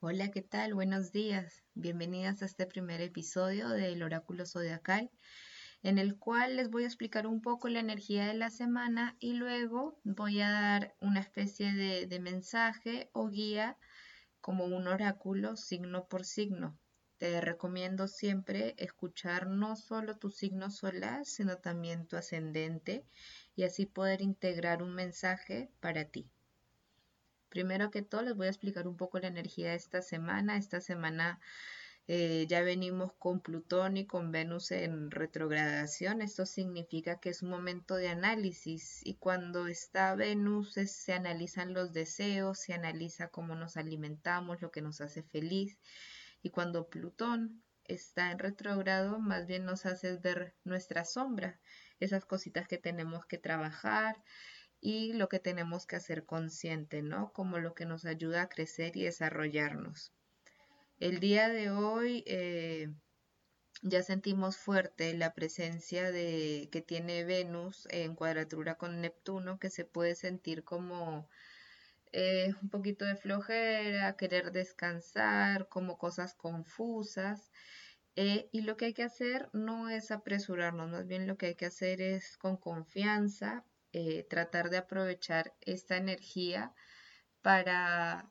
Hola, ¿qué tal? Buenos días. Bienvenidas a este primer episodio del Oráculo Zodiacal, en el cual les voy a explicar un poco la energía de la semana y luego voy a dar una especie de, mensaje o guía como un oráculo signo por signo. Te recomiendo siempre escuchar no solo tu signo solar, sino también tu ascendente y así poder integrar un mensaje para ti. Primero que todo les voy a explicar un poco la energía de esta semana. Esta semana eh, ya venimos con Plutón y con Venus en retrogradación. Esto significa que es un momento de análisis y cuando está Venus se analizan los deseos, se analiza cómo nos alimentamos, lo que nos hace feliz. Y cuando Plutón está en retrogrado, más bien nos hace ver nuestra sombra, esas cositas que tenemos que trabajar, y lo que tenemos que hacer consciente, ¿no? Como lo que nos ayuda a crecer y desarrollarnos. El día de hoy eh, ya sentimos fuerte la presencia de que tiene Venus en cuadratura con Neptuno, que se puede sentir como eh, un poquito de flojera, querer descansar, como cosas confusas. Eh, y lo que hay que hacer no es apresurarnos, más bien lo que hay que hacer es con confianza eh, tratar de aprovechar esta energía para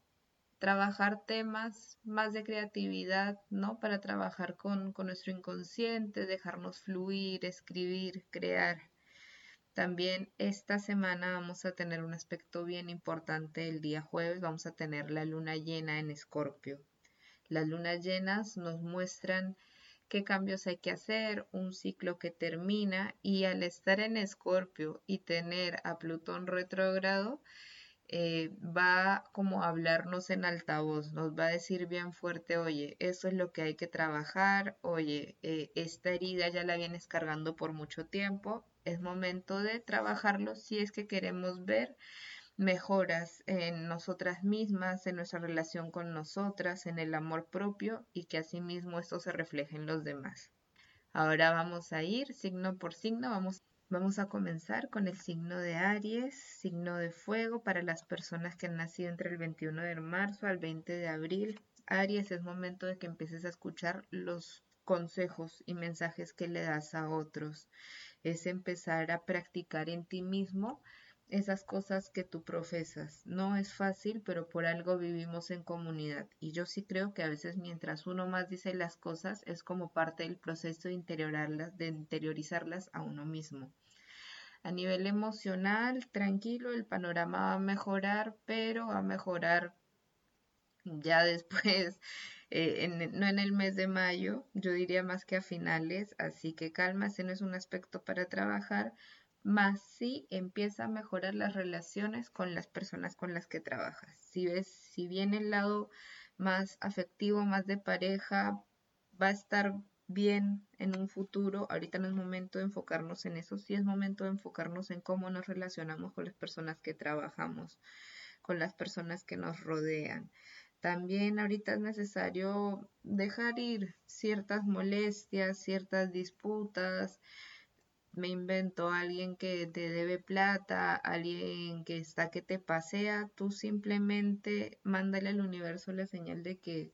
trabajar temas más de creatividad, ¿no? Para trabajar con, con nuestro inconsciente, dejarnos fluir, escribir, crear. También esta semana vamos a tener un aspecto bien importante el día jueves, vamos a tener la luna llena en Escorpio. Las lunas llenas nos muestran qué cambios hay que hacer, un ciclo que termina y al estar en Escorpio y tener a Plutón retrógrado, eh, va como a hablarnos en altavoz, nos va a decir bien fuerte, oye, eso es lo que hay que trabajar, oye, eh, esta herida ya la vienes cargando por mucho tiempo, es momento de trabajarlo si es que queremos ver mejoras en nosotras mismas, en nuestra relación con nosotras, en el amor propio y que asimismo esto se refleje en los demás. Ahora vamos a ir signo por signo, vamos, vamos a comenzar con el signo de Aries, signo de fuego para las personas que han nacido entre el 21 de marzo al 20 de abril. Aries es momento de que empieces a escuchar los consejos y mensajes que le das a otros. Es empezar a practicar en ti mismo esas cosas que tú profesas. No es fácil, pero por algo vivimos en comunidad. Y yo sí creo que a veces mientras uno más dice las cosas es como parte del proceso de, interiorarlas, de interiorizarlas a uno mismo. A nivel emocional, tranquilo, el panorama va a mejorar, pero va a mejorar ya después, eh, no en el mes de mayo, yo diría más que a finales, así que calma, ese no es un aspecto para trabajar, más si empieza a mejorar las relaciones con las personas con las que trabajas. Si ves, si viene el lado más afectivo, más de pareja, va a estar bien en un futuro. Ahorita no es momento de enfocarnos en eso, sí es momento de enfocarnos en cómo nos relacionamos con las personas que trabajamos, con las personas que nos rodean. También ahorita es necesario dejar ir ciertas molestias, ciertas disputas, me invento alguien que te debe plata, alguien que está que te pasea, tú simplemente mándale al universo la señal de que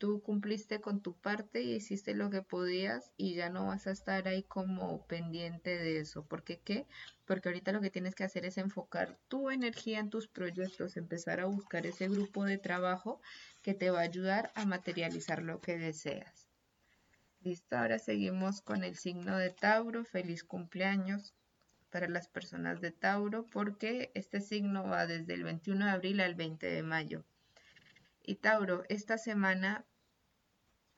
tú cumpliste con tu parte y hiciste lo que podías y ya no vas a estar ahí como pendiente de eso. ¿Por qué qué? Porque ahorita lo que tienes que hacer es enfocar tu energía en tus proyectos, empezar a buscar ese grupo de trabajo que te va a ayudar a materializar lo que deseas. Listo, ahora seguimos con el signo de Tauro. Feliz cumpleaños para las personas de Tauro porque este signo va desde el 21 de abril al 20 de mayo. Y Tauro, esta semana,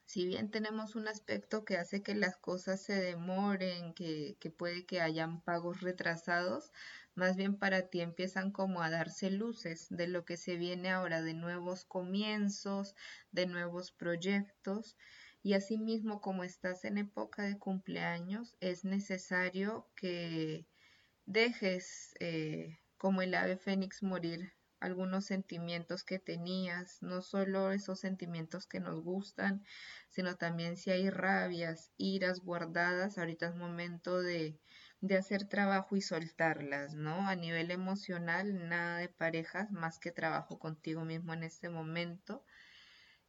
si bien tenemos un aspecto que hace que las cosas se demoren, que, que puede que hayan pagos retrasados, más bien para ti empiezan como a darse luces de lo que se viene ahora, de nuevos comienzos, de nuevos proyectos. Y asimismo, como estás en época de cumpleaños, es necesario que dejes eh, como el ave fénix morir algunos sentimientos que tenías, no solo esos sentimientos que nos gustan, sino también si hay rabias, iras guardadas, ahorita es momento de, de hacer trabajo y soltarlas, ¿no? A nivel emocional, nada de parejas, más que trabajo contigo mismo en este momento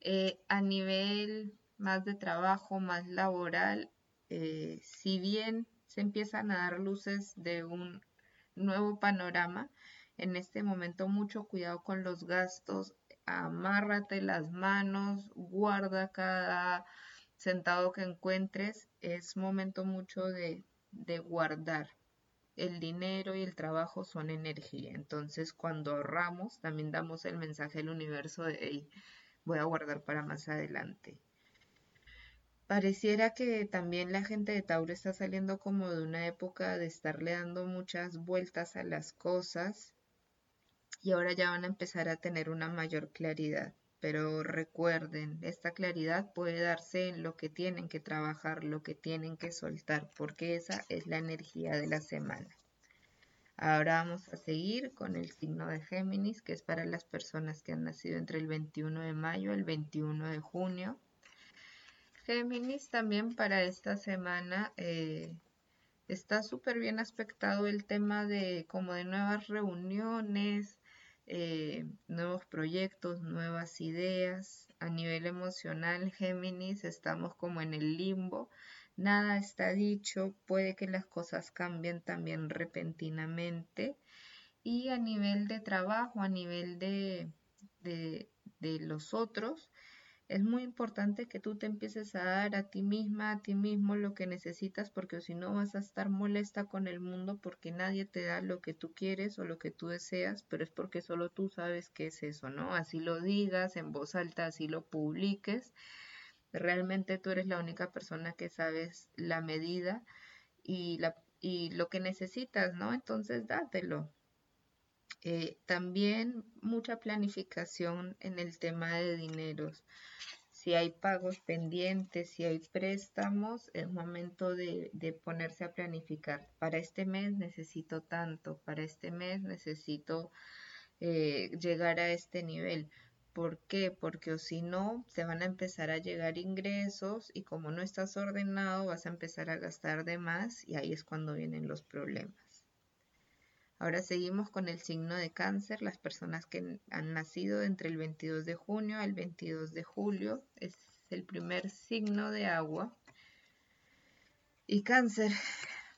Eh, a nivel más de trabajo, más laboral, eh, si bien se empiezan a dar luces de un nuevo panorama, en este momento mucho cuidado con los gastos, amárrate las manos, guarda cada centavo que encuentres, es momento mucho de, de guardar. El dinero y el trabajo son energía, entonces cuando ahorramos también damos el mensaje al universo de voy a guardar para más adelante. Pareciera que también la gente de Tauro está saliendo como de una época de estarle dando muchas vueltas a las cosas y ahora ya van a empezar a tener una mayor claridad. Pero recuerden, esta claridad puede darse en lo que tienen que trabajar, lo que tienen que soltar, porque esa es la energía de la semana. Ahora vamos a seguir con el signo de Géminis, que es para las personas que han nacido entre el 21 de mayo y el 21 de junio. Géminis también para esta semana eh, está súper bien aspectado el tema de como de nuevas reuniones, eh, nuevos proyectos, nuevas ideas. A nivel emocional, Géminis, estamos como en el limbo nada está dicho, puede que las cosas cambien también repentinamente y a nivel de trabajo, a nivel de, de, los otros, es muy importante que tú te empieces a dar a ti misma, a ti mismo lo que necesitas, porque si no vas a estar molesta con el mundo porque nadie te da lo que tú quieres o lo que tú deseas, pero es porque solo tú sabes qué es eso, ¿no? Así lo digas en voz alta, así lo publiques Realmente tú eres la única persona que sabes la medida y, la, y lo que necesitas, ¿no? Entonces dátelo. Eh, también mucha planificación en el tema de dineros. Si hay pagos pendientes, si hay préstamos, es momento de, ponerse a planificar. Para este mes necesito tanto, para este mes necesito eh, llegar a este nivel. ¿Por qué? Porque si no, te van a empezar a llegar ingresos y como no estás ordenado, vas a empezar a gastar de más y ahí es cuando vienen los problemas. Ahora seguimos con el signo de cáncer, las personas que han nacido entre el 22 de junio al 22 de julio, es el primer signo de agua. Y cáncer,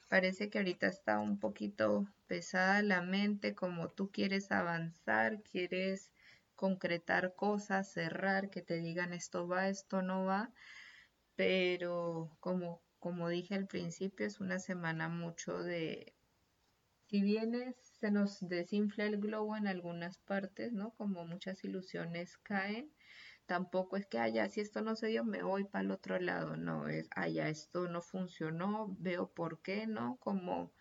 parece que ahorita está un poquito pesada la mente, como tú quieres avanzar, quieres concretar cosas, cerrar, que te digan esto va, esto no va, pero como, como dije al principio, es una semana mucho de, si bien se nos desinfla el globo en algunas partes, ¿no? Como muchas ilusiones caen, tampoco es que, allá si esto no se dio, me voy para el otro lado, no, es, allá esto no funcionó, veo por qué, ¿no? Como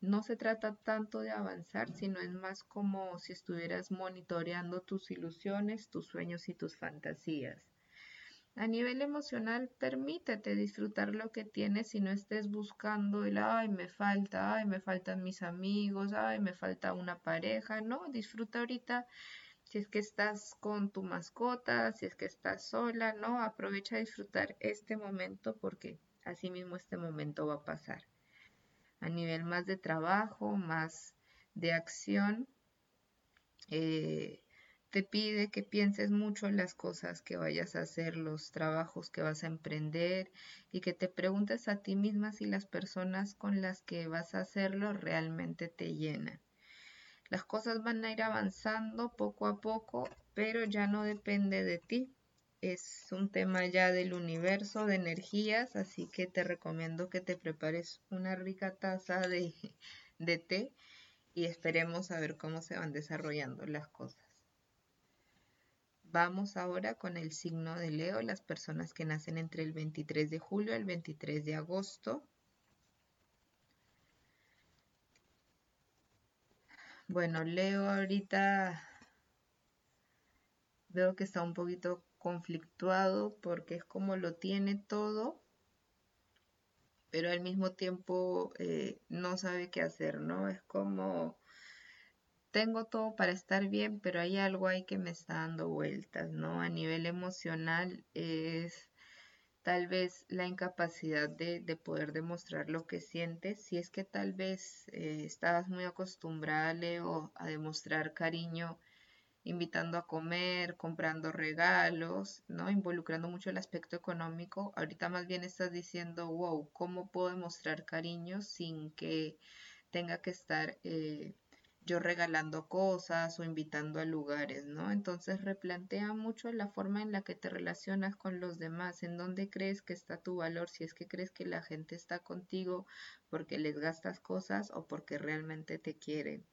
no se trata tanto de avanzar, sino es más como si estuvieras monitoreando tus ilusiones, tus sueños y tus fantasías. A nivel emocional, permítete disfrutar lo que tienes y no estés buscando el, ay, me falta, ay, me faltan mis amigos, ay, me falta una pareja. No, disfruta ahorita si es que estás con tu mascota, si es que estás sola, no, aprovecha a disfrutar este momento porque así mismo este momento va a pasar a nivel más de trabajo, más de acción. Eh, te pide que pienses mucho en las cosas que vayas a hacer, los trabajos que vas a emprender y que te preguntes a ti misma si las personas con las que vas a hacerlo realmente te llenan. Las cosas van a ir avanzando poco a poco, pero ya no depende de ti es un tema ya del universo de energías, así que te recomiendo que te prepares una rica taza de, té y esperemos a ver cómo se van desarrollando las cosas. Vamos ahora con el signo de Leo, las personas que nacen entre el 23 de julio y el 23 de agosto. Bueno, Leo ahorita veo que está un poquito conflictuado porque es como lo tiene todo, pero al mismo tiempo eh, no sabe qué hacer, ¿no? Es como, tengo todo para estar bien, pero hay algo ahí que me está dando vueltas, ¿no? A nivel emocional es tal vez la incapacidad de, poder demostrar lo que sientes, si es que tal vez eh, estabas muy acostumbrada, a demostrar cariño invitando a comer, comprando regalos, ¿no? Involucrando mucho el aspecto económico. Ahorita más bien estás diciendo, wow, ¿cómo puedo mostrar cariño sin que tenga que estar eh, yo regalando cosas o invitando a lugares, ¿no? Entonces replantea mucho la forma en la que te relacionas con los demás, en dónde crees que está tu valor, si es que crees que la gente está contigo porque les gastas cosas o porque realmente te quieren.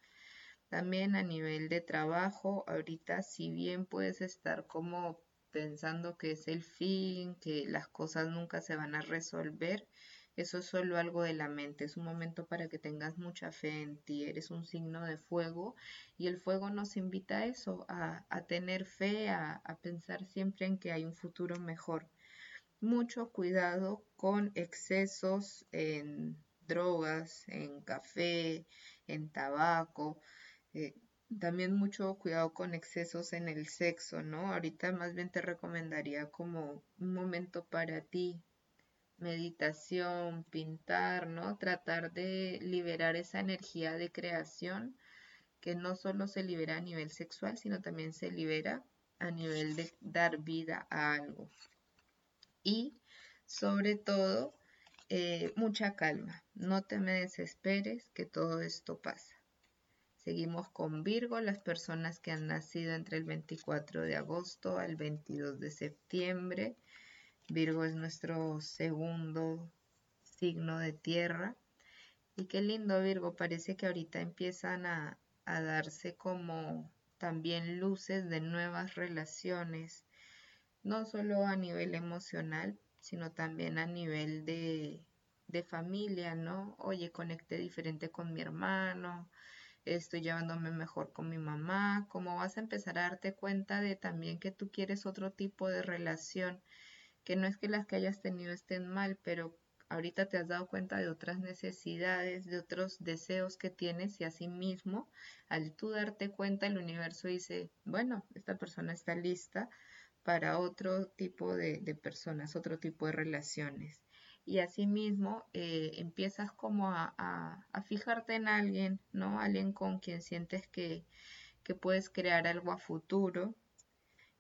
También a nivel de trabajo, ahorita si bien puedes estar como pensando que es el fin, que las cosas nunca se van a resolver, eso es solo algo de la mente, es un momento para que tengas mucha fe en ti, eres un signo de fuego y el fuego nos invita a eso, a, tener fe, a, a pensar siempre en que hay un futuro mejor. Mucho cuidado con excesos en drogas, en café, en tabaco. Eh, también mucho cuidado con excesos en el sexo, ¿no? Ahorita más bien te recomendaría como un momento para ti, meditación, pintar, ¿no? Tratar de liberar esa energía de creación que no solo se libera a nivel sexual, sino también se libera a nivel de dar vida a algo. Y sobre todo, eh, mucha calma. No te me desesperes que todo esto pasa. Seguimos con Virgo, las personas que han nacido entre el 24 de agosto al 22 de septiembre. Virgo es nuestro segundo signo de tierra. Y qué lindo Virgo, parece que ahorita empiezan a, darse como también luces de nuevas relaciones, no solo a nivel emocional, sino también a nivel de, de familia, ¿no? Oye, conecté diferente con mi hermano, estoy llevándome mejor con mi mamá, cómo vas a empezar a darte cuenta de también que tú quieres otro tipo de relación que no es que las que hayas tenido estén mal, pero ahorita te has dado cuenta de otras necesidades, de otros deseos que tienes y así mismo, al tú darte cuenta, el universo dice, bueno, esta persona está lista para otro tipo de, personas, otro tipo de relaciones. Y asimismo eh, empiezas como a, a, fijarte en alguien, ¿no? Alguien con quien sientes que, que puedes crear algo a futuro,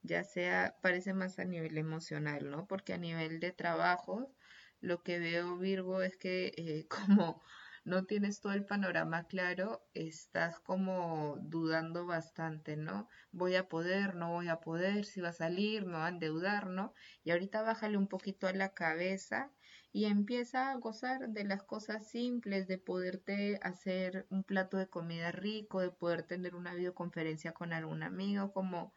ya sea, parece más a nivel emocional, ¿no? Porque a nivel de trabajo, lo que veo Virgo es que eh, como no tienes todo el panorama claro, estás como dudando bastante, ¿no? Voy a poder, no voy a poder, si va a salir, no va a endeudar, ¿no? Y ahorita bájale un poquito a la cabeza y empieza a gozar de las cosas simples, de poderte hacer un plato de comida rico, de poder tener una videoconferencia con algún amigo, como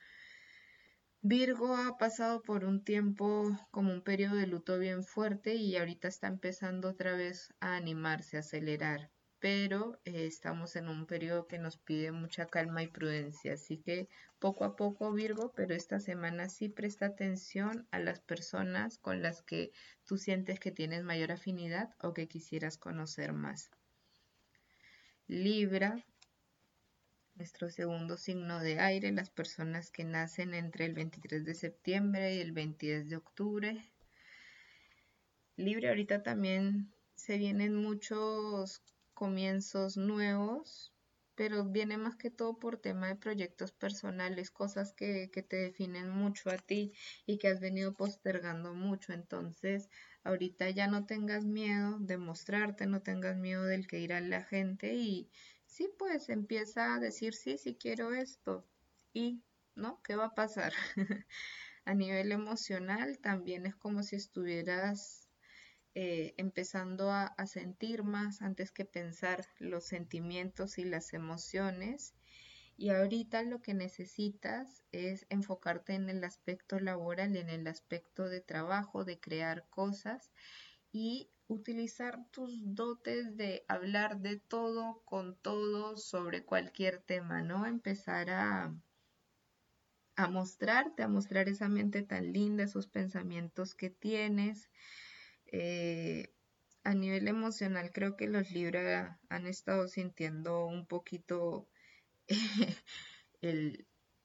Virgo ha pasado por un tiempo como un periodo de luto bien fuerte y ahorita está empezando otra vez a animarse, a acelerar, pero eh, estamos en un periodo que nos pide mucha calma y prudencia, así que poco a poco Virgo, pero esta semana sí presta atención a las personas con las que tú sientes que tienes mayor afinidad o que quisieras conocer más. Libra, nuestro segundo signo de aire, las personas que nacen entre el 23 de septiembre y el 22 de octubre. Libre, ahorita también se vienen muchos comienzos nuevos, pero viene más que todo por tema de proyectos personales, cosas que, que te definen mucho a ti y que has venido postergando mucho. Entonces, ahorita ya no tengas miedo de mostrarte, no tengas miedo del que irá la gente y, sí, pues empieza a decir, sí, sí quiero esto. Y, ¿no? ¿Qué va a pasar? a nivel emocional también es como si estuvieras eh, empezando a, a, sentir más antes que pensar los sentimientos y las emociones. Y ahorita lo que necesitas es enfocarte en el aspecto laboral, en el aspecto de trabajo, de crear cosas y utilizar tus dotes de hablar de todo con todo sobre cualquier tema, ¿no? Empezar a, a mostrarte, a mostrar esa mente tan linda, esos pensamientos que tienes. Eh, a nivel emocional, creo que los Libra han estado sintiendo un poquito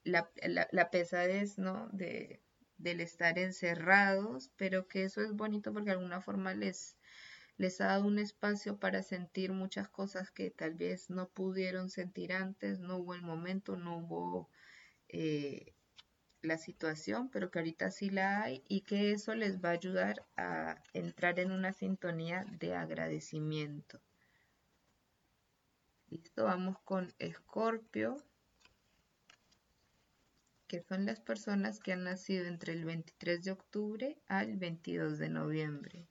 la, la, pesadez, ¿no? De, del estar encerrados, pero que eso es bonito porque de alguna forma les, les ha dado un espacio para sentir muchas cosas que tal vez no pudieron sentir antes, no hubo el momento, no hubo eh, la situación, pero que ahorita sí la hay y que eso les va a ayudar a entrar en una sintonía de agradecimiento. Listo, vamos con Escorpio, que son las personas que han nacido entre el 23 de octubre al 22 de noviembre.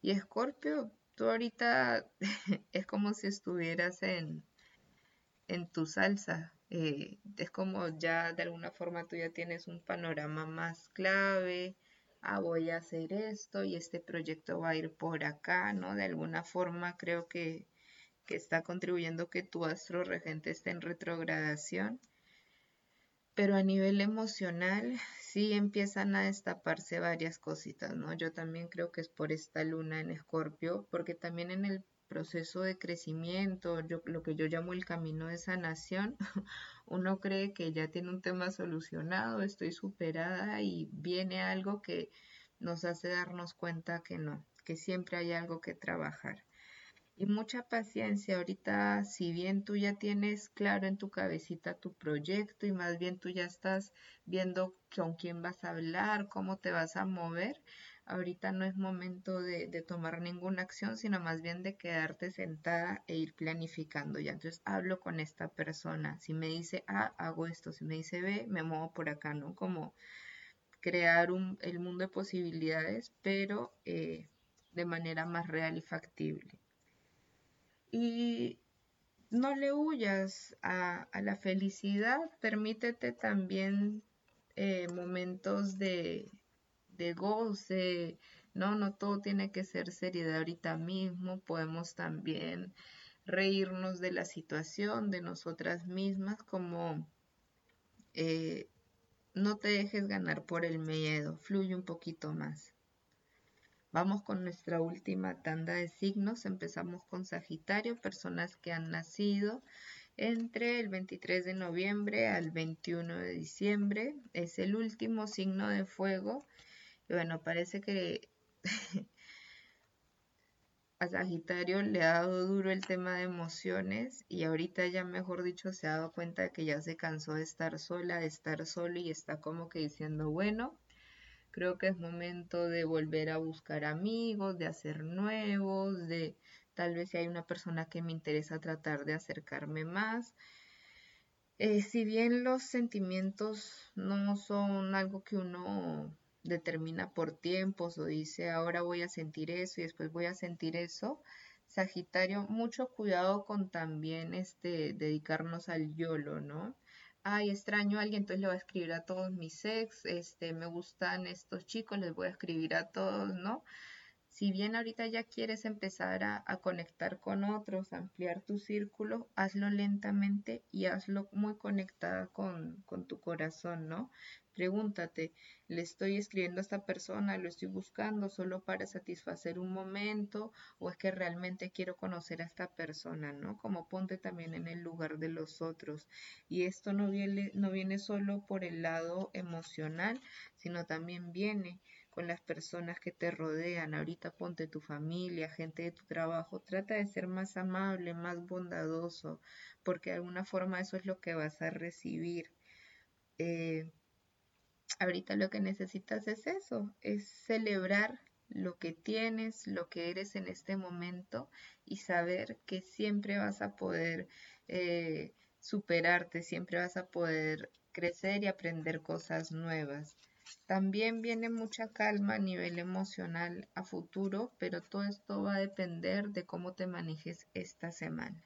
Y Escorpio, tú ahorita es como si estuvieras en, en tu salsa. Eh, es como ya de alguna forma tú ya tienes un panorama más clave. Ah, voy a hacer esto y este proyecto va a ir por acá, ¿no? De alguna forma creo que, que está contribuyendo que tu astro regente esté en retrogradación pero a nivel emocional sí empiezan a destaparse varias cositas, ¿no? Yo también creo que es por esta luna en Escorpio, porque también en el proceso de crecimiento, yo, lo que yo llamo el camino de sanación, uno cree que ya tiene un tema solucionado, estoy superada y viene algo que nos hace darnos cuenta que no, que siempre hay algo que trabajar y mucha paciencia. Ahorita, si bien tú ya tienes claro en tu cabecita tu proyecto y más bien tú ya estás viendo con quién vas a hablar, cómo te vas a mover, ahorita no es momento de, tomar ninguna acción, sino más bien de quedarte sentada e ir planificando ya. Entonces hablo con esta persona. Si me dice A, hago esto. Si me dice B, me muevo por acá, ¿no? Como crear el mundo de posibilidades, pero eh, de manera más real y factible. Y no le huyas a, la felicidad, permítete también eh, momentos de, de goce, no, no todo tiene que ser seriedad ahorita mismo, podemos también reírnos de la situación, de nosotras mismas, como eh, no te dejes ganar por el miedo, fluye un poquito más. Vamos con nuestra última tanda de signos. Empezamos con Sagitario, personas que han nacido entre el 23 de noviembre al 21 de diciembre. Es el último signo de fuego. Y bueno, parece que a Sagitario le ha dado duro el tema de emociones y ahorita ya mejor dicho se ha dado cuenta de que ya se cansó de estar sola, de estar solo y está como que diciendo, bueno, Creo que es momento de volver a buscar amigos, de hacer nuevos, de tal vez si hay una persona que me interesa tratar de acercarme más. Eh, si bien los sentimientos no son algo que uno determina por tiempos o dice ahora voy a sentir eso y después voy a sentir eso, Sagitario, mucho cuidado con también este dedicarnos al YOLO, ¿no? Ay, extraño a alguien, entonces le voy a escribir a todos mis ex, este, me gustan estos chicos, les voy a escribir a todos, ¿no? Si bien ahorita ya quieres empezar a, a conectar con otros, ampliar tu círculo, hazlo lentamente y hazlo muy conectada con, con tu corazón, ¿no? Pregúntate, ¿le estoy escribiendo a esta persona? ¿Lo estoy buscando solo para satisfacer un momento? ¿O es que realmente quiero conocer a esta persona? ¿No? Como ponte también en el lugar de los otros. Y esto no viene, no viene solo por el lado emocional, sino también viene con las personas que te rodean. Ahorita ponte tu familia, gente de tu trabajo. Trata de ser más amable, más bondadoso, porque de alguna forma eso es lo que vas a recibir. Eh, ahorita lo que necesitas es eso, es celebrar lo que tienes, lo que eres en este momento y saber que siempre vas a poder eh, superarte, siempre vas a poder crecer y aprender cosas nuevas. También viene mucha calma a nivel emocional a futuro, pero todo esto va a depender de cómo te manejes esta semana.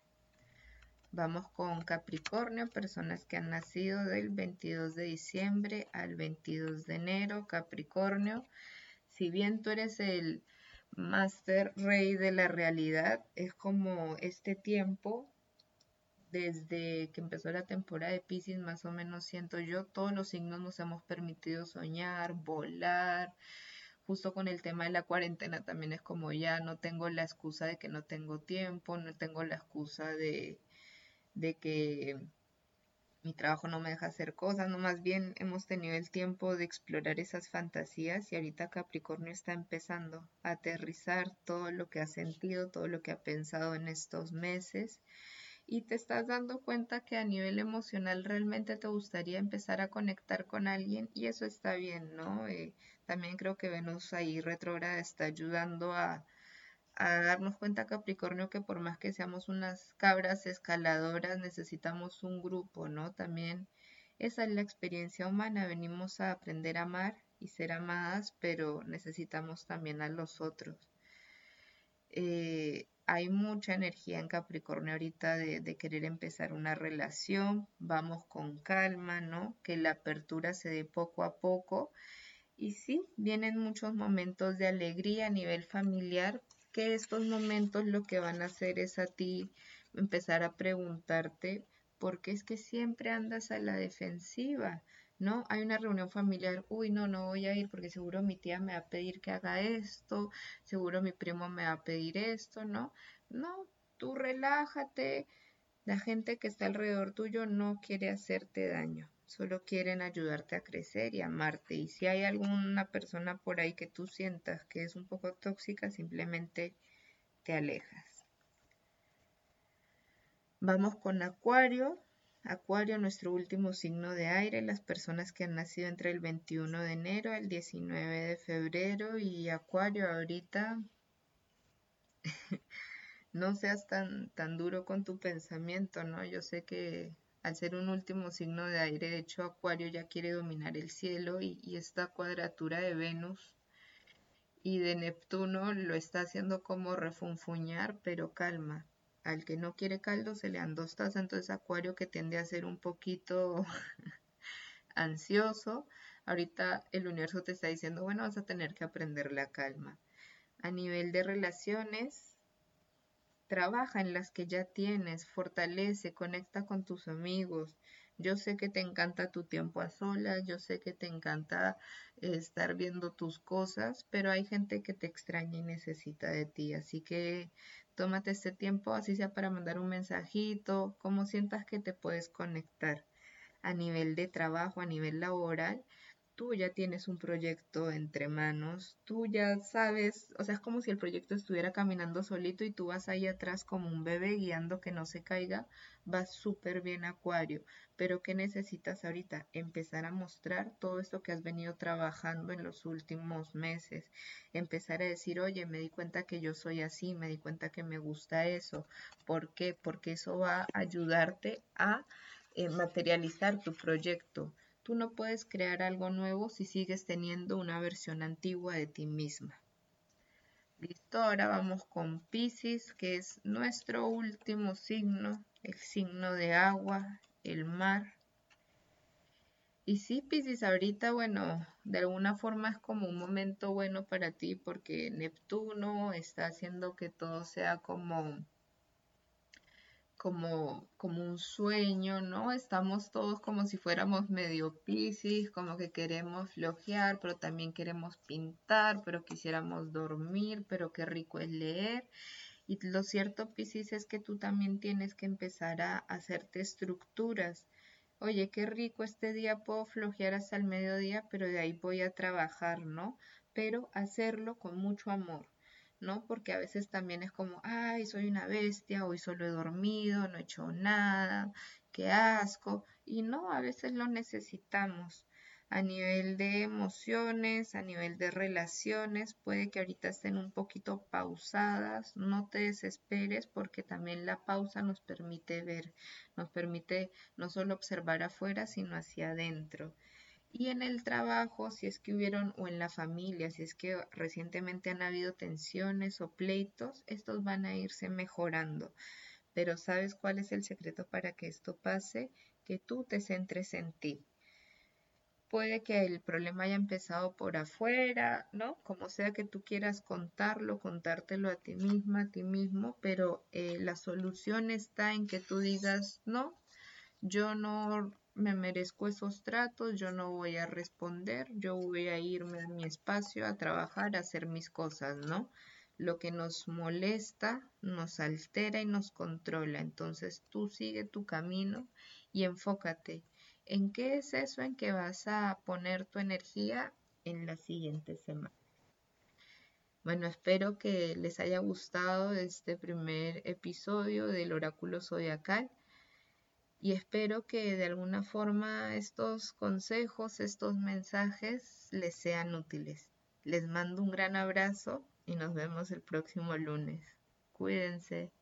Vamos con Capricornio, personas que han nacido del 22 de diciembre al 22 de enero. Capricornio, si bien tú eres el máster rey de la realidad, es como este tiempo desde que empezó la temporada de Pisces, más o menos siento yo, todos los signos nos hemos permitido soñar, volar. Justo con el tema de la cuarentena también es como ya no tengo la excusa de que no tengo tiempo, no tengo la excusa de de que mi trabajo no me deja hacer cosas, no más bien hemos tenido el tiempo de explorar esas fantasías y ahorita Capricornio está empezando a aterrizar todo lo que ha sentido, todo lo que ha pensado en estos meses y te estás dando cuenta que a nivel emocional realmente te gustaría empezar a conectar con alguien y eso está bien, ¿no? Eh, también creo que Venus ahí retrógrada está ayudando a, a darnos cuenta Capricornio que por más que seamos unas cabras escaladoras necesitamos un grupo, ¿no? También esa es la experiencia humana, venimos a aprender a amar y ser amadas, pero necesitamos también a los otros. Eh, hay mucha energía en Capricornio ahorita de, de, querer empezar una relación, vamos con calma, ¿no? Que la apertura se dé poco a poco. Y sí, vienen muchos momentos de alegría a nivel familiar, que estos momentos lo que van a hacer es a ti empezar a preguntarte por qué es que siempre andas a la defensiva. ¿no? Hay una reunión familiar, uy, no, no voy a ir porque seguro mi tía me va a pedir que haga esto, seguro mi primo me va a pedir esto, ¿no? No, tú relájate, la gente que está alrededor tuyo no quiere hacerte daño, solo quieren ayudarte a crecer y amarte. Y si hay alguna persona por ahí que tú sientas que es un poco tóxica, simplemente te alejas. Vamos con Acuario. Acuario, nuestro último signo de aire, las personas que han nacido entre el 21 de enero al 19 de febrero y Acuario ahorita no seas tan, tan duro con tu pensamiento, ¿no? Yo sé que al ser un último signo de aire, de hecho Acuario ya quiere dominar el cielo y, y esta cuadratura de Venus y de Neptuno lo está haciendo como refunfuñar, pero calma al que no quiere caldo se le dan dos tazas, entonces Acuario que tiende a ser un poquito ansioso, ahorita el universo te está diciendo, bueno, vas a tener que aprender la calma. A nivel de relaciones, trabaja en las que ya tienes, fortalece, conecta con tus amigos. Yo sé que te encanta tu tiempo a solas, yo sé que te encanta estar viendo tus cosas, pero hay gente que te extraña y necesita de ti, así que Tómate este tiempo, así sea para mandar un mensajito, como sientas que te puedes conectar a nivel de trabajo, a nivel laboral. Tú ya tienes un proyecto entre manos, tú ya sabes, o sea, es como si el proyecto estuviera caminando solito y tú vas ahí atrás como un bebé guiando que no se caiga, va súper bien Acuario. Pero ¿qué necesitas ahorita? Empezar a mostrar todo esto que has venido trabajando en los últimos meses. Empezar a decir, oye, me di cuenta que yo soy así, me di cuenta que me gusta eso. ¿Por qué? Porque eso va a ayudarte a eh, materializar tu proyecto. Tú no puedes crear algo nuevo si sigues teniendo una versión antigua de ti misma. Listo, ahora vamos con Pisces, que es nuestro último signo, el signo de agua, el mar. Y sí, Pisces, ahorita, bueno, de alguna forma es como un momento bueno para ti porque Neptuno está haciendo que todo sea como como, como un sueño, ¿no? Estamos todos como si fuéramos medio piscis, como que queremos flojear, pero también queremos pintar, pero quisiéramos dormir, pero qué rico es leer. Y lo cierto, Piscis, es que tú también tienes que empezar a hacerte estructuras. Oye, qué rico este día, puedo flojear hasta el mediodía, pero de ahí voy a trabajar, ¿no? Pero hacerlo con mucho amor. ¿No? Porque a veces también es como, ay, soy una bestia, hoy solo he dormido, no he hecho nada, qué asco. Y no, a veces lo necesitamos. A nivel de emociones, a nivel de relaciones, puede que ahorita estén un poquito pausadas, no te desesperes porque también la pausa nos permite ver, nos permite no solo observar afuera, sino hacia adentro. Y en el trabajo, si es que hubieron, o en la familia, si es que recientemente han habido tensiones o pleitos, estos van a irse mejorando. Pero ¿sabes cuál es el secreto para que esto pase? Que tú te centres en ti. Puede que el problema haya empezado por afuera, ¿no? Como sea que tú quieras contarlo, contártelo a ti misma, a ti mismo, pero eh, la solución está en que tú digas, no, yo no me merezco esos tratos, yo no voy a responder, yo voy a irme a mi espacio a trabajar, a hacer mis cosas, ¿no? Lo que nos molesta, nos altera y nos controla. Entonces tú sigue tu camino y enfócate. ¿En qué es eso en que vas a poner tu energía en la siguiente semana? Bueno, espero que les haya gustado este primer episodio del oráculo zodiacal y espero que de alguna forma estos consejos, estos mensajes les sean útiles. Les mando un gran abrazo y nos vemos el próximo lunes. Cuídense.